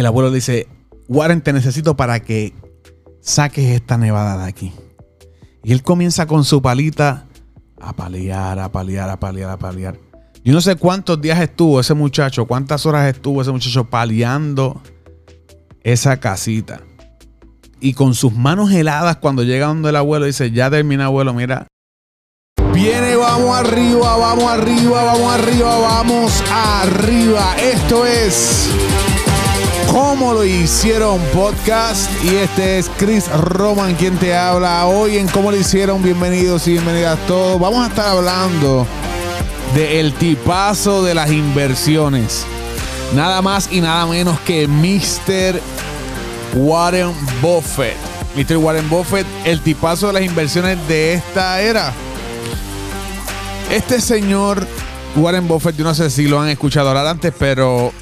el abuelo dice, Warren, te necesito para que saques esta nevada de aquí. Y él comienza con su palita a paliar, a paliar, a paliar, a paliar. Yo no sé cuántos días estuvo ese muchacho, cuántas horas estuvo ese muchacho paliando esa casita. Y con sus manos heladas, cuando llega donde el abuelo, dice: Ya termina, abuelo, mira. Viene, vamos arriba, vamos arriba, vamos arriba, vamos arriba. Esto es Cómo lo hicieron podcast. Y este es Chris Roman quien te habla hoy en Cómo lo hicieron. Bienvenidos y bienvenidas todos. Vamos a estar hablando del tipazo de las inversiones. Nada más y nada menos que Mr. Warren Buffett. Mr. Warren Buffett, el tipazo de las inversiones de esta era. Este señor, Warren Buffett, yo no sé si lo han escuchado hablar antes, pero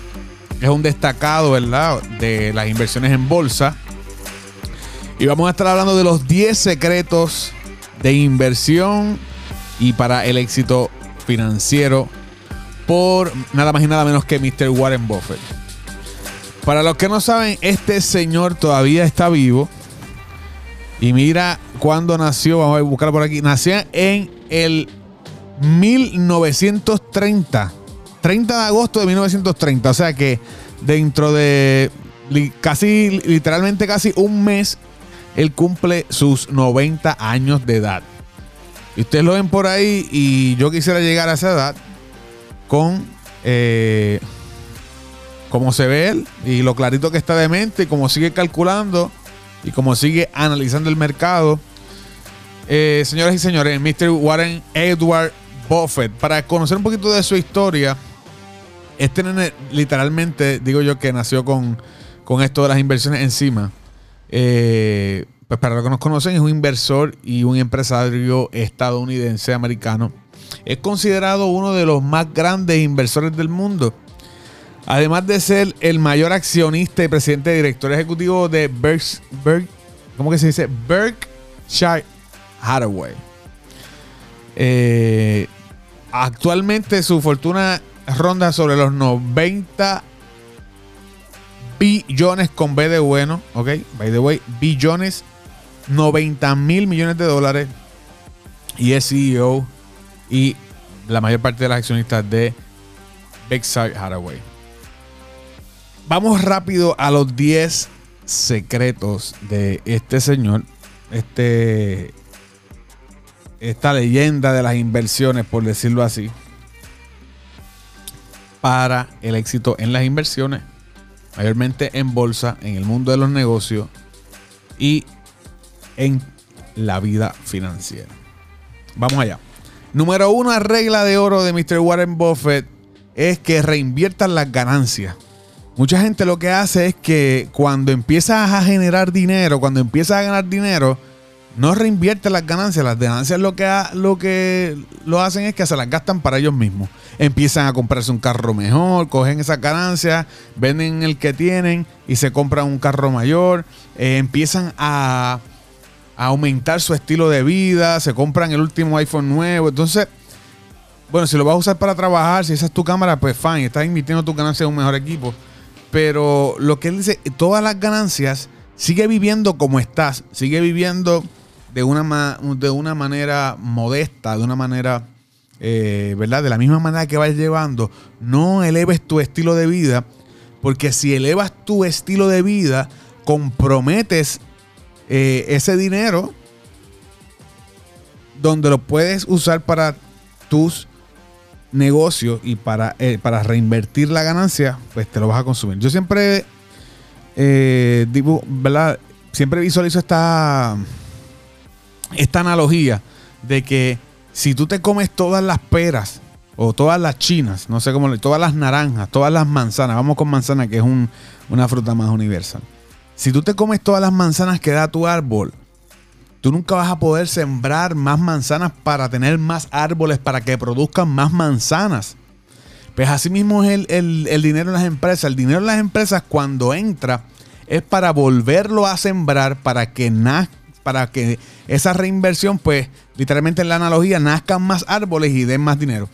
es un destacado, ¿verdad? De las inversiones en bolsa. Y vamos a estar hablando de los 10 secretos de inversión y para el éxito financiero por nada más y nada menos que Mr. Warren Buffett. Para los que no saben, este señor todavía está vivo. Y mira cuándo nació, vamos a buscarlo por aquí. Nació en el 1930. 30 de agosto de 1930. O sea que dentro de casi, literalmente casi un mes, él cumple sus 90 años de edad. Y ustedes lo ven por ahí y yo quisiera llegar a esa edad con eh, se ve él y lo clarito que está de mente y cómo sigue calculando y cómo sigue analizando el mercado. Eh, señoras y señores, Mr. Warren Edward Buffett, para conocer un poquito de su historia, este nene literalmente, digo yo que nació con, con esto de las inversiones encima. Eh, pues para los que nos conocen, es un inversor y un empresario estadounidense americano. Es considerado uno de los más grandes inversores del mundo. Además de ser el mayor accionista y presidente director ejecutivo de Berk, ¿cómo que se dice? Berkshire Hathaway. Eh, actualmente su fortuna ronda sobre los 90 billones con B de bueno, ok, by the way, billones 90 mil millones de dólares y es CEO y la mayor parte de las accionistas de Berkshire Hathaway. Vamos rápido a los 10 secretos de este señor, este, esta leyenda de las inversiones, por decirlo así, para el éxito en las inversiones, mayormente en bolsa, en el mundo de los negocios y en la vida financiera. Vamos allá. Número uno, regla de oro de Mr. Warren Buffett es que reinviertan las ganancias. Mucha gente lo que hace es que cuando empiezas a generar dinero, cuando empiezas a ganar dinero, no reinvierte las ganancias. Las ganancias lo que, lo que lo hacen es que se las gastan para ellos mismos. Empiezan a comprarse un carro mejor, cogen esas ganancias, venden el que tienen y se compran un carro mayor. Eh, empiezan a aumentar su estilo de vida, se compran el último iPhone nuevo. Entonces, bueno, si lo vas a usar para trabajar, si esa es tu cámara, pues fine, estás invirtiendo tu ganancia en un mejor equipo. Pero lo que él dice, todas las ganancias, sigue viviendo como estás, sigue viviendo de una, de una manera modesta, de una manera, eh, ¿verdad? De la misma manera que vas llevando. No eleves tu estilo de vida, porque si elevas tu estilo de vida, comprometes eh, ese dinero donde lo puedes usar para tus negocios y para, eh, para reinvertir la ganancia, pues te lo vas a consumir. Yo siempre, ¿verdad? Siempre visualizo esta, esta analogía de que si tú te comes todas las peras o todas las chinas, no sé cómo, todas las naranjas, todas las manzanas, vamos con manzana que es una fruta más universal. Si tú te comes todas las manzanas que da tu árbol, tú nunca vas a poder sembrar más manzanas para tener más árboles, para que produzcan más manzanas. Pues así mismo es el, dinero en las empresas. El dinero en las empresas cuando entra es para volverlo a sembrar, para que para que esa reinversión, pues literalmente en la analogía, nazcan más árboles y den más dinero.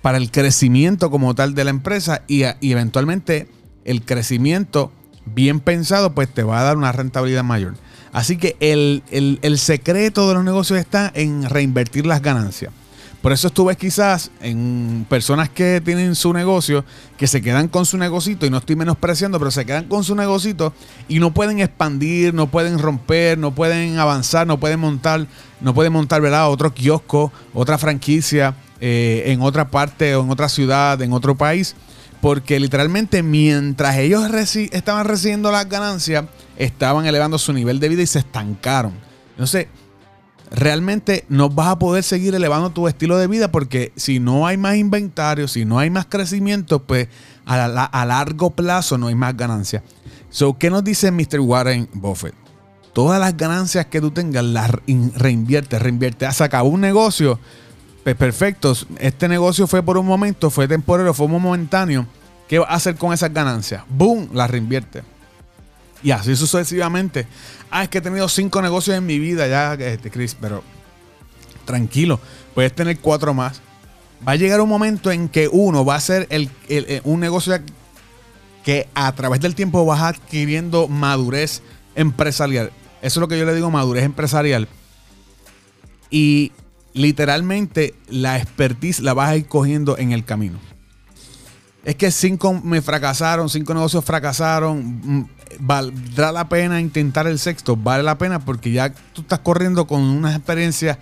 Para el crecimiento como tal de la empresa y, eventualmente el crecimiento bien pensado, pues te va a dar una rentabilidad mayor. Así que el, el secreto de los negocios está en reinvertir las ganancias. Por eso estuve quizás en personas que tienen su negocio, que se quedan con su negocito, y no estoy menospreciando, pero se quedan con su negocito y no pueden expandir, no pueden romper, no pueden avanzar, no pueden montar, no pueden montar, ¿verdad? Otro kiosco, otra franquicia eh, en otra parte o en otra ciudad, en otro país. Porque literalmente mientras ellos estaban recibiendo las ganancias, estaban elevando su nivel de vida y se estancaron. Entonces, realmente no vas a poder seguir elevando tu estilo de vida porque si no hay más inventario, si no hay más crecimiento, pues a, largo plazo no hay más ganancias. So, ¿Qué nos dice Mr. Warren Buffett? Todas las ganancias que tú tengas las reinvierte, reinvierte. Has sacado un negocio, pues perfecto. Este negocio fue por un momento, fue temporal, fue momentáneo. ¿Qué va a hacer con esas ganancias? ¡Boom! Las reinvierte. Y así sucesivamente. Ah, es que he tenido cinco negocios en mi vida ya, este, Chris, pero tranquilo, puedes tener cuatro más. Va a llegar un momento en que uno va a ser el, eh, un negocio que a través del tiempo vas adquiriendo madurez empresarial. Eso es lo que yo le digo, madurez empresarial. Y literalmente la expertise la vas a ir cogiendo en el camino. Es que cinco me fracasaron, cinco negocios fracasaron. Mm, ¿Valdrá la pena intentar el sexto? Vale la pena porque ya tú estás corriendo con unas experiencias,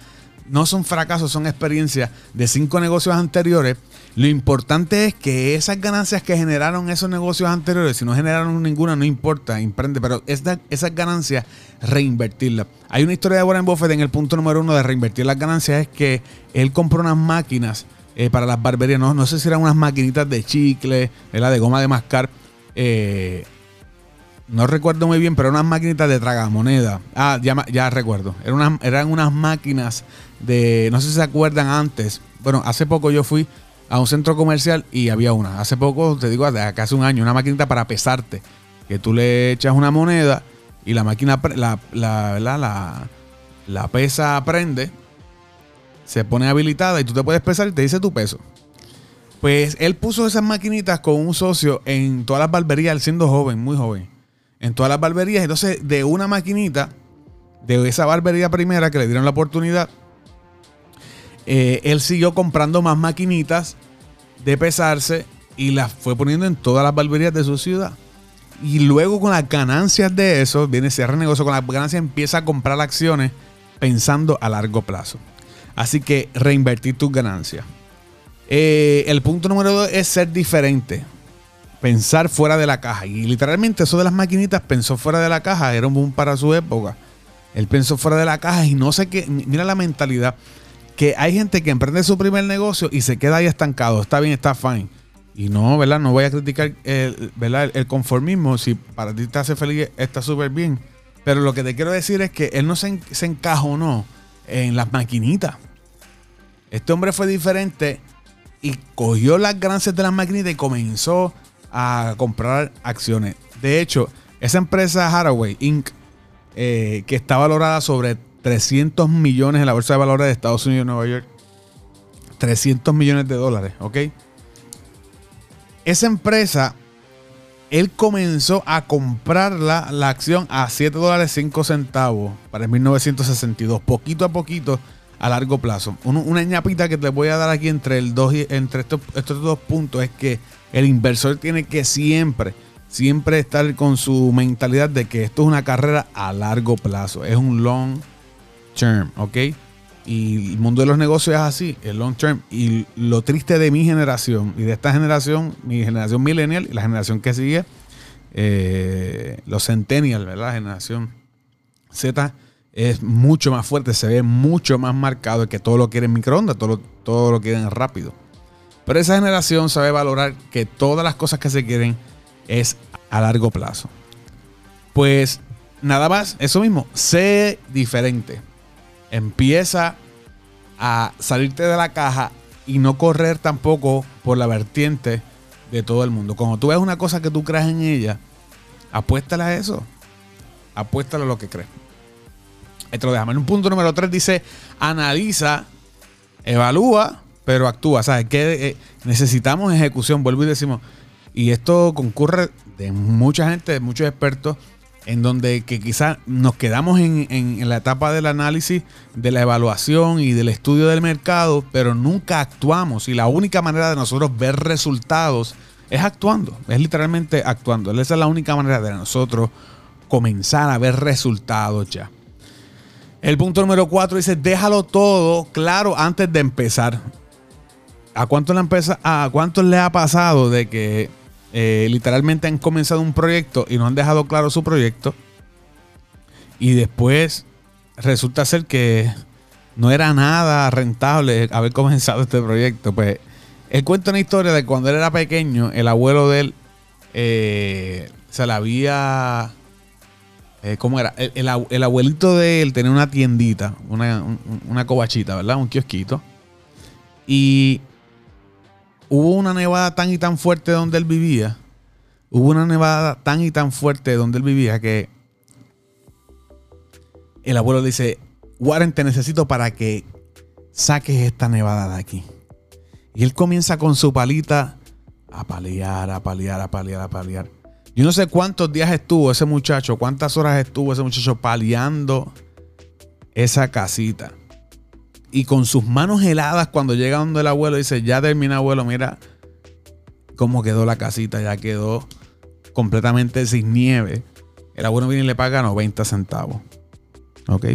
no son fracasos, son experiencias de cinco negocios anteriores. Lo importante es que esas ganancias que generaron esos negocios anteriores, si no generaron ninguna, no importa, emprende, pero esas ganancias, reinvertirlas. Hay una historia de Warren Buffett en el punto número uno de reinvertir las ganancias, es que él compró unas máquinas eh, para las barberías, no, no sé si eran unas maquinitas de chicle, de goma de mascar. Eh, no recuerdo muy bien, pero eran unas maquinitas de tragamoneda. Ah, ya, ya recuerdo. Eran unas, eran unas máquinas de. No sé si se acuerdan antes. Bueno, hace poco yo fui a un centro comercial y había una. Hace poco, te digo, hace un año, una maquinita para pesarte. Que tú le echas una moneda y la máquina, la, la, la, la, pesa prende, se pone habilitada y tú te puedes pesar y te dice tu peso. Pues él puso esas maquinitas con un socio en todas las barberías, siendo joven, muy joven en todas las barberías. Entonces, de una maquinita, de esa barbería primera que le dieron la oportunidad, eh, él siguió comprando más maquinitas de pesarse y las fue poniendo en todas las barberías de su ciudad. Y luego con las ganancias de eso, viene, cierra el negocio, con las ganancias empieza a comprar acciones pensando a largo plazo. Así que reinvertir tus ganancias. Eh, el punto número dos es ser diferente pensar fuera de la caja. Y literalmente eso de las maquinitas pensó fuera de la caja, era un boom para su época. Él pensó fuera de la caja y no sé qué, mira la mentalidad, que hay gente que emprende su primer negocio y se queda ahí estancado, está bien, está fine. Y no, ¿verdad? No voy a criticar el, ¿verdad? el conformismo, si para ti te hace feliz, está súper bien. Pero lo que te quiero decir es que él no se, se encajonó en las maquinitas. Este hombre fue diferente y cogió las ganancias de las maquinitas y comenzó a comprar acciones. De hecho, esa empresa Haraway Inc., eh, que está valorada sobre 300 millones en la bolsa de valores de Estados Unidos y Nueva York, 300 millones de dólares, ¿ok? Esa empresa, él comenzó a comprar la, acción a 7 dólares 5 centavos para el 1962, poquito a poquito a largo plazo. una ñapita que te voy a dar aquí entre, el dos entre estos, estos dos puntos es que el inversor tiene que siempre, siempre estar con su mentalidad de que esto es una carrera a largo plazo. Es un long term, ¿ok? Y el mundo de los negocios es así, el long term. Y lo triste de mi generación y de esta generación, mi generación millennial y la generación que sigue, eh, los centennials, ¿verdad? La generación Z es mucho más fuerte, se ve mucho más marcado que todo lo quieren microondas, todo, todo lo quieren rápido. Pero esa generación sabe valorar que todas las cosas que se quieren es a largo plazo. Pues nada más, eso mismo, sé diferente. Empieza a salirte de la caja y no correr tampoco por la vertiente de todo el mundo. Cuando tú ves una cosa que tú crees en ella, apuéstale a eso. Apuéstale a lo que crees. Esto lo dejamos. En un punto número 3 dice, analiza, evalúa pero actúa. ¿Sabes? Que eh, necesitamos ejecución. Vuelvo y decimos. Y esto concurre de mucha gente, de muchos expertos, en donde que quizás nos quedamos en, la etapa del análisis, de la evaluación y del estudio del mercado, pero nunca actuamos. Y la única manera de nosotros ver resultados es actuando, es literalmente actuando. Esa es la única manera de nosotros comenzar a ver resultados ya. El punto número cuatro dice, déjalo todo claro antes de empezar. ¿A cuánto le, ha pasado de que eh, literalmente han comenzado un proyecto y no han dejado claro su proyecto. Y después resulta ser que no era nada rentable haber comenzado este proyecto. Pues él cuenta una historia de cuando él era pequeño, el abuelo de él eh, se la había. Eh, ¿Cómo era? El, abuelito de él tenía una tiendita, una, una cobachita, ¿verdad? Un kiosquito. Y hubo una nevada tan y tan fuerte donde él vivía. Hubo una nevada tan y tan fuerte donde él vivía que el abuelo dice, Warren, te necesito para que saques esta nevada de aquí. Y él comienza con su palita a paliar, a paliar, a paliar, a paliar. Yo no sé cuántos días estuvo ese muchacho, cuántas horas estuvo ese muchacho paliando esa casita y con sus manos heladas cuando llega donde el abuelo dice, ya termina abuelo, mira cómo quedó la casita, ya quedó completamente sin nieve. El abuelo viene y le paga 90 centavos. ¿Ok?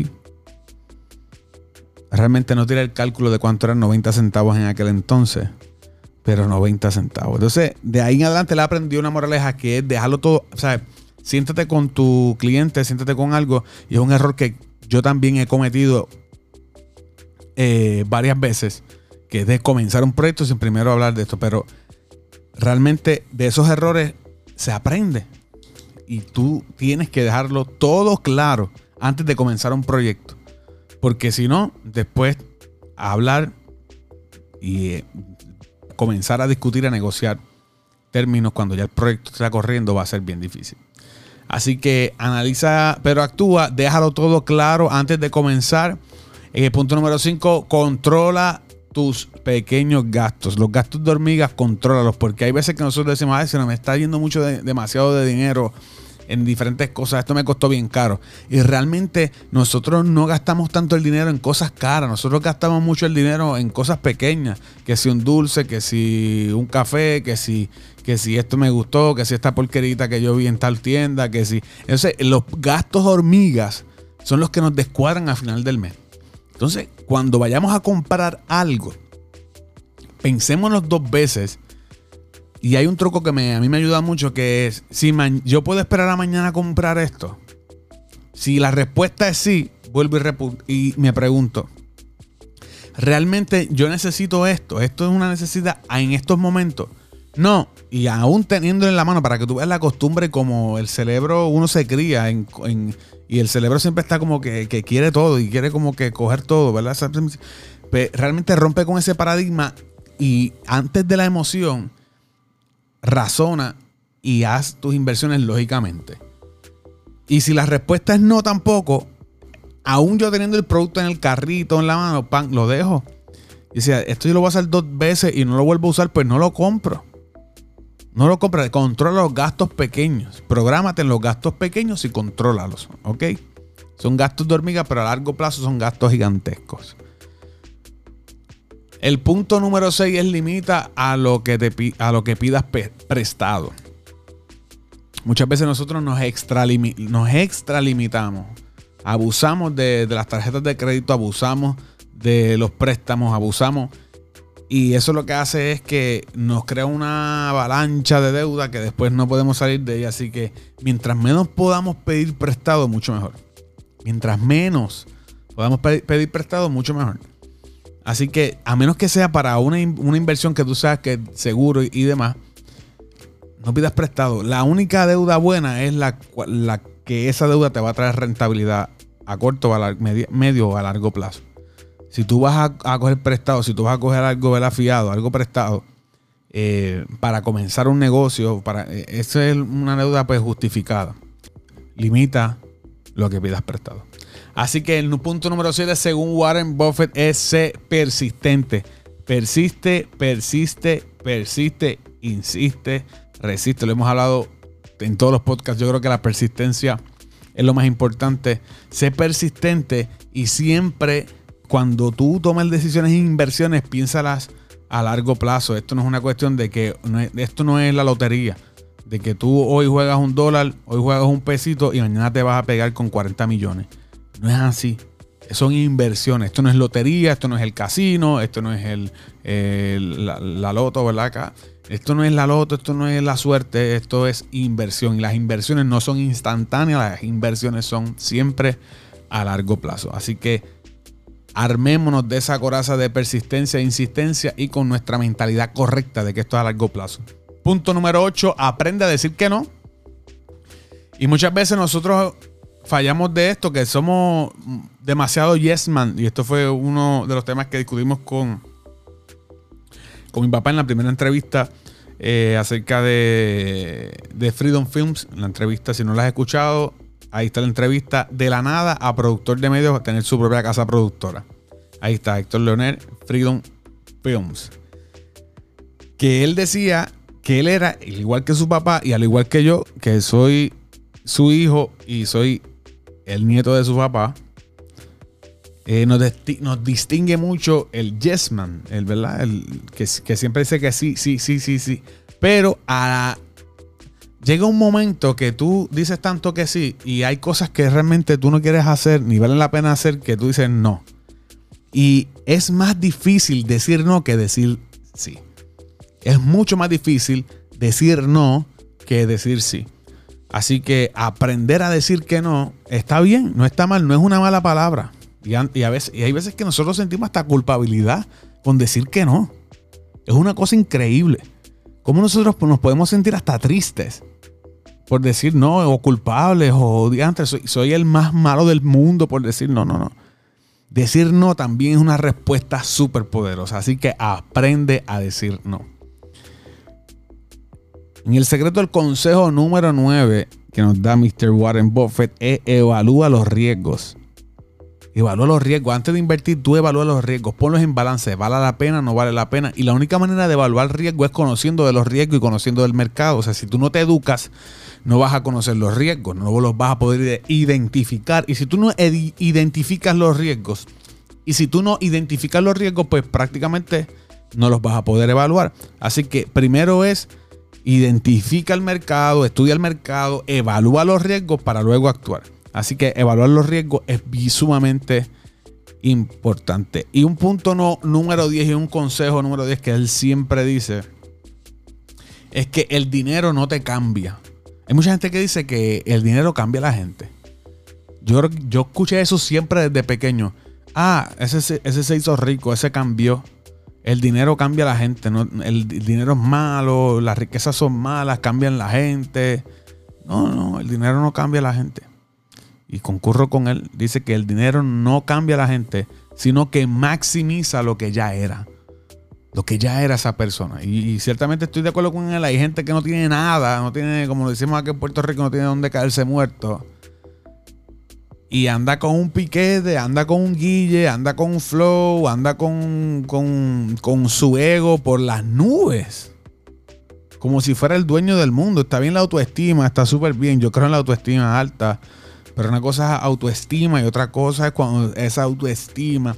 Realmente no tira el cálculo de cuánto eran 90 centavos en aquel entonces, pero 90 centavos. Entonces, de ahí en adelante le aprendió una moraleja que es dejarlo todo, o sea, siéntate con tu cliente, siéntate con algo, y es un error que yo también he cometido eh, varias veces, que es de comenzar un proyecto sin primero hablar de esto, pero realmente de esos errores se aprende. Y tú tienes que dejarlo todo claro antes de comenzar un proyecto. Porque si no, después hablar y eh, comenzar a discutir, a negociar términos cuando ya el proyecto está corriendo va a ser bien difícil. Así que analiza, pero actúa, déjalo todo claro antes de comenzar el punto número 5, controla tus pequeños gastos. Los gastos de hormigas, contrólalos. Porque hay veces que nosotros decimos, ay, se me está yendo mucho demasiado de dinero en diferentes cosas. Esto me costó bien caro. Y realmente nosotros no gastamos tanto el dinero en cosas caras. Nosotros gastamos mucho el dinero en cosas pequeñas. Que si un dulce, que si un café, que si, que si esto me gustó, que si esta porquerita que yo vi en tal tienda, que si... Entonces, los gastos hormigas son los que nos descuadran a final del mes. Entonces, cuando vayamos a comprar algo, pensémonos dos veces. Y hay un truco que a mí me ayuda mucho, que es, si yo puedo esperar a mañana a comprar esto. Si la respuesta es sí, vuelvo y, y me pregunto, ¿realmente yo necesito esto? ¿Esto es una necesidad en estos momentos? No, y aún teniendo en la mano, para que tú veas la costumbre como el cerebro, uno se cría en, y el cerebro siempre está como que, quiere todo y quiere como que coger todo, ¿verdad? Realmente rompe con ese paradigma y antes de la emoción, razona y haz tus inversiones lógicamente. Y si la respuesta es no tampoco, aún yo teniendo el producto en el carrito, en la mano, pan, lo dejo. Y si esto yo lo voy a hacer dos veces y no lo vuelvo a usar, pues no lo compro. No lo compres, controla los gastos pequeños. Prográmate en los gastos pequeños y contrólalos. ¿Ok? Son gastos de hormiga, pero a largo plazo son gastos gigantescos. El punto número 6 es limita a lo que, te, a lo que pidas prestado. Muchas veces nosotros nos, nos extralimitamos. Abusamos de, de las tarjetas de crédito, abusamos de los préstamos, abusamos y eso lo que hace es que nos crea una avalancha de deuda que después no podemos salir de ella. Así que mientras menos podamos pedir prestado, mucho mejor. Mientras menos podamos pedir prestado, mucho mejor. Así que a menos que sea para una, inversión que tú sabes que es seguro y, demás, no pidas prestado. La única deuda buena es la, la que esa deuda te va a traer rentabilidad a corto, a medio o a largo plazo. Si tú vas a, coger prestado, si tú vas a coger algo fiado, algo prestado, eh, para comenzar un negocio, para, eh, esa es una deuda pues justificada. Limita lo que pidas prestado. Así que el punto número 7, según Warren Buffett, es ser persistente. Persiste, persiste, persiste, insiste, resiste. Lo hemos hablado en todos los podcasts, yo creo que la persistencia es lo más importante. Sé persistente y siempre cuando tú tomas decisiones e inversiones, piénsalas a largo plazo. Esto no es una cuestión de que esto no es la lotería. De que tú hoy juegas un dólar, hoy juegas un pesito y mañana te vas a pegar con 40 millones. No es así. Son inversiones. Esto no es lotería, esto no es el casino, esto no es el, la, la, loto, ¿verdad? Acá. Esto no es la loto, esto no es la suerte, esto es inversión. Y las inversiones no son instantáneas, las inversiones son siempre a largo plazo. Así que armémonos de esa coraza de persistencia e insistencia y con nuestra mentalidad correcta de que esto es a largo plazo. Punto número 8, aprende a decir que no. Y muchas veces nosotros fallamos de esto, que somos demasiado yes man. Y esto fue uno de los temas que discutimos con, con mi papá en la primera entrevista eh, acerca de, Freedom Films. La entrevista, si no la has escuchado, Ahí está la entrevista de la nada a productor de medios, a tener su propia casa productora. Ahí está Héctor Leonel, Freedom Films. Que él decía que él era, igual que su papá y al igual que yo, que soy su hijo y soy el nieto de su papá, eh, nos, distingue mucho el yes man, el, ¿verdad? El, que, siempre dice que sí, sí, sí, sí, sí. Pero llega un momento que tú dices tanto que sí y hay cosas que realmente tú no quieres hacer ni valen la pena hacer que tú dices no. Y es más difícil decir no que decir sí. Es mucho más difícil decir no que decir sí. Así que aprender a decir que no está bien, no está mal, no es una mala palabra. Y, a veces, y hay veces que nosotros sentimos hasta culpabilidad con decir que no. Es una cosa increíble. Cómo nosotros nos podemos sentir hasta tristes por decir no, o culpables, o soy, soy el más malo del mundo por decir no, no, no. Decir no también es una respuesta súper poderosa, así que aprende a decir no. En el secreto del consejo número 9 que nos da Mr. Warren Buffett es evalúa los riesgos. Evalúa los riesgos. Antes de invertir, tú evalúa los riesgos. Ponlos en balance. ¿Vale la pena? ¿No vale la pena? Y la única manera de evaluar riesgos es conociendo de los riesgos y conociendo del mercado. O sea, si tú no te educas, no vas a conocer los riesgos, no los vas a poder identificar. Y si tú no identificas los riesgos, y si tú no identificas los riesgos, pues prácticamente no los vas a poder evaluar. Así que primero es identifica el mercado, estudia el mercado, evalúa los riesgos para luego actuar. Así que evaluar los riesgos es sumamente importante. Y un punto no, número 10 y un consejo número 10 que él siempre dice es que el dinero no te cambia. Hay mucha gente que dice que el dinero cambia a la gente. Yo, yo escuché eso siempre desde pequeño. Ah, ese, ese se hizo rico, ese cambió. El dinero cambia a la gente. ¿no? El, dinero es malo, las riquezas son malas, cambian la gente. No, no, el dinero no cambia a la gente. Y concurro con él. Dice que el dinero no cambia a la gente, sino que maximiza lo que ya era lo que ya era esa persona. Y, ciertamente estoy de acuerdo con él. Hay gente que no tiene nada, no tiene, como decimos aquí en Puerto Rico, no tiene dónde caerse muerto. Y anda con un piquete, anda con un guille, anda con un flow, anda con, con, con su ego por las nubes. Como si fuera el dueño del mundo. Está bien la autoestima, está súper bien. Yo creo en la autoestima alta. Pero una cosa es autoestima y otra cosa es cuando esa autoestima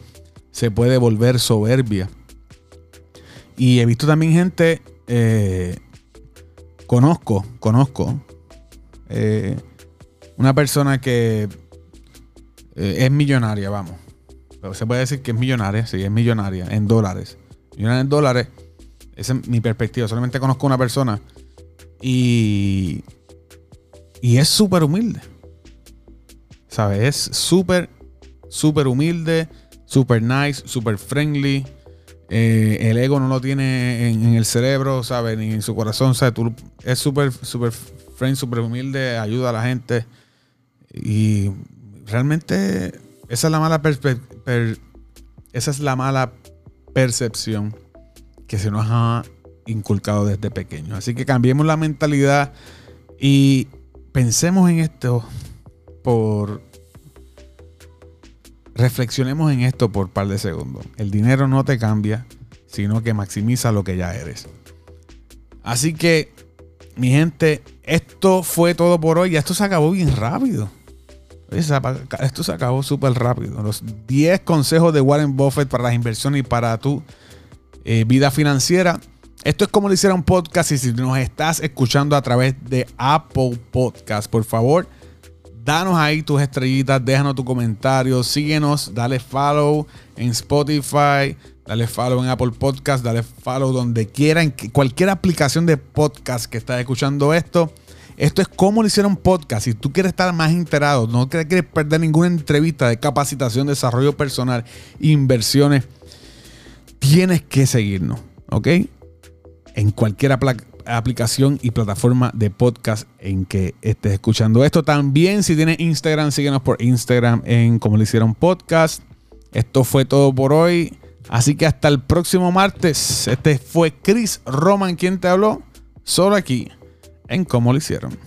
se puede volver soberbia. Y he visto también gente, eh, conozco, conozco, eh, una persona que eh, es millonaria, vamos. se puede decir que es millonaria, sí, es millonaria, en dólares. Millonaria en dólares, esa es mi perspectiva. Solamente conozco una persona y, y es súper humilde. ¿Sabes? Es súper, súper humilde, súper nice, súper friendly. Eh, el ego no lo tiene en, el cerebro, ¿sabes? Ni en su corazón, ¿sabes? Es súper, súper friend, súper humilde, ayuda a la gente. Y realmente esa es la mala esa es la mala percepción que se nos ha inculcado desde pequeño. Así que cambiemos la mentalidad y pensemos en esto por Reflexionemos en esto por un par de segundos. El dinero no te cambia, sino que maximiza lo que ya eres. Así que, mi gente, esto fue todo por hoy. Esto se acabó bien rápido. Esto se acabó súper rápido. Los 10 consejos de Warren Buffett para las inversiones y para tu eh, vida financiera. Esto es como lo hiciera un podcast y si nos estás escuchando a través de Apple Podcast, por favor, danos ahí tus estrellitas, déjanos tu comentario, síguenos, dale follow en Spotify, dale follow en Apple Podcast, dale follow donde quieran, cualquier aplicación de podcast que estés escuchando esto. Esto es como lo hicieron podcast. Si tú quieres estar más enterado, no quieres perder ninguna entrevista de capacitación, desarrollo personal, inversiones, tienes que seguirnos, ¿ok? en cualquier aplicación y plataforma de podcast en que estés escuchando esto. También si tienes Instagram, síguenos por Instagram en como le hicieron podcast. Esto fue todo por hoy. Así que hasta el próximo martes. Este fue Chris Roman quien te habló. Solo aquí en Cómo lo hicieron.